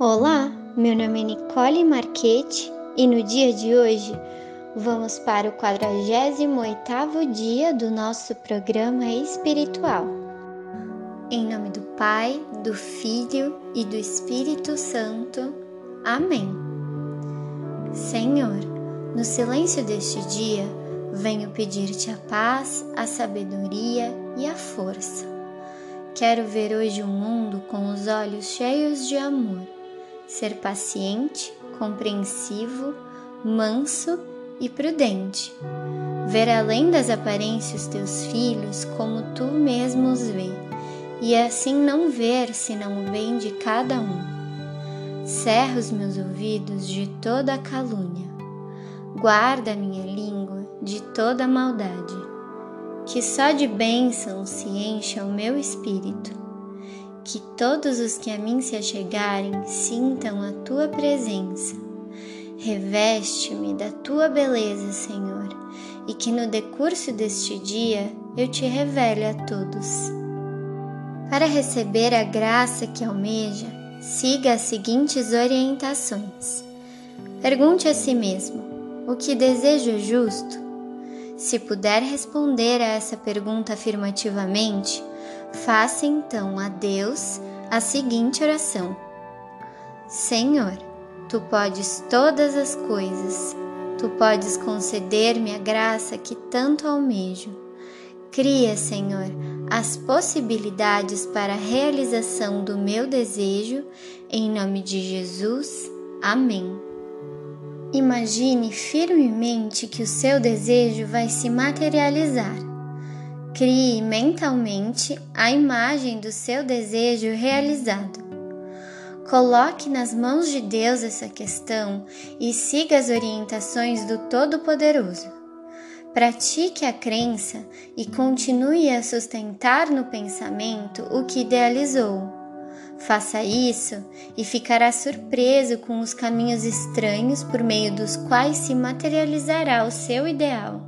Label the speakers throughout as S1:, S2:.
S1: Olá, meu nome é Nicole Marchetti e no dia de hoje vamos para o 48º dia do nosso programa espiritual. Em nome do Pai, do Filho e do Espírito Santo. Amém. Senhor, no silêncio deste dia, venho pedir-te a paz, a sabedoria e a força. Quero ver hoje o mundo com os olhos cheios de amor ser paciente, compreensivo, manso e prudente. Ver além das aparências teus filhos como tu mesmo os vê, e assim não ver senão o bem de cada um. Cerra os meus ouvidos de toda a calúnia, guarda a minha língua de toda maldade, que só de bênçãos se encha o meu espírito que todos os que a mim se achegarem sintam a tua presença. Reveste-me da tua beleza, Senhor, e que no decurso deste dia eu te revele a todos. Para receber a graça que almeja, siga as seguintes orientações. Pergunte a si mesmo: o que desejo justo? Se puder responder a essa pergunta afirmativamente, Faça então a Deus a seguinte oração: Senhor, tu podes todas as coisas, tu podes conceder-me a graça que tanto almejo. Cria, Senhor, as possibilidades para a realização do meu desejo, em nome de Jesus. Amém. Imagine firmemente que o seu desejo vai se materializar Crie mentalmente a imagem do seu desejo realizado. Coloque nas mãos de Deus essa questão e siga as orientações do Todo-Poderoso. Pratique a crença e continue a sustentar no pensamento o que idealizou. Faça isso e ficará surpreso com os caminhos estranhos por meio dos quais se materializará o seu ideal.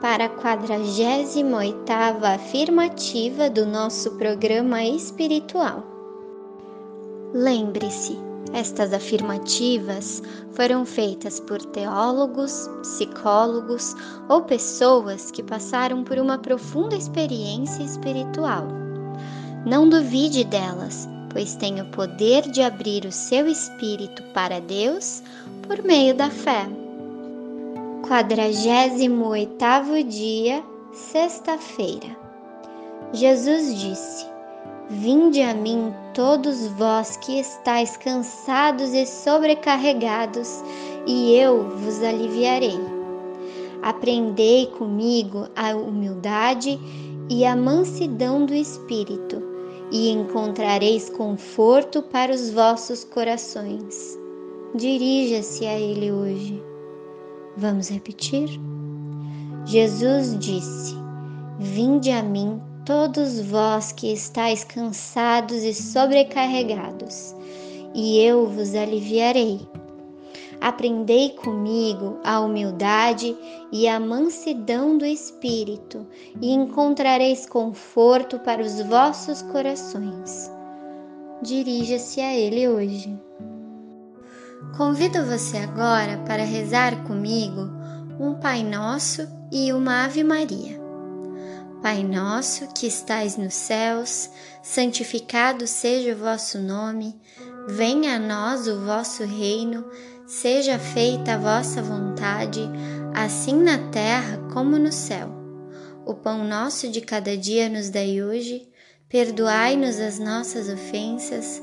S1: para a 48ª afirmativa do nosso programa espiritual. Lembre-se, estas afirmativas foram feitas por teólogos, psicólogos ou pessoas que passaram por uma profunda experiência espiritual. Não duvide delas, pois tem o poder de abrir o seu espírito para Deus por meio da fé. 48 dia, sexta-feira. Jesus disse: Vinde a mim todos vós que estáis cansados e sobrecarregados, e eu vos aliviarei. Aprendei comigo a humildade e a mansidão do espírito, e encontrareis conforto para os vossos corações. Dirija-se a ele hoje. Vamos repetir? Jesus disse: Vinde a mim, todos vós que estáis cansados e sobrecarregados, e eu vos aliviarei. Aprendei comigo a humildade e a mansidão do espírito, e encontrareis conforto para os vossos corações. dirija-se a Ele hoje. Convido você agora para rezar comigo um Pai Nosso e uma Ave Maria. Pai nosso que estais nos céus, santificado seja o vosso nome, venha a nós o vosso reino, seja feita a vossa vontade, assim na terra como no céu. O pão nosso de cada dia nos dai hoje, perdoai-nos as nossas ofensas,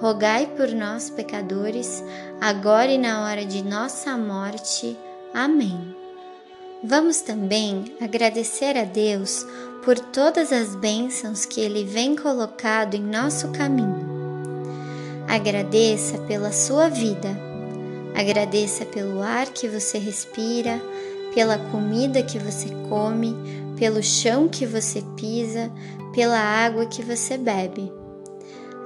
S1: rogai por nós, pecadores, agora e na hora de nossa morte. Amém. Vamos também agradecer a Deus por todas as bênçãos que Ele vem colocado em nosso caminho. Agradeça pela sua vida, agradeça pelo ar que você respira, pela comida que você come, pelo chão que você pisa, pela água que você bebe.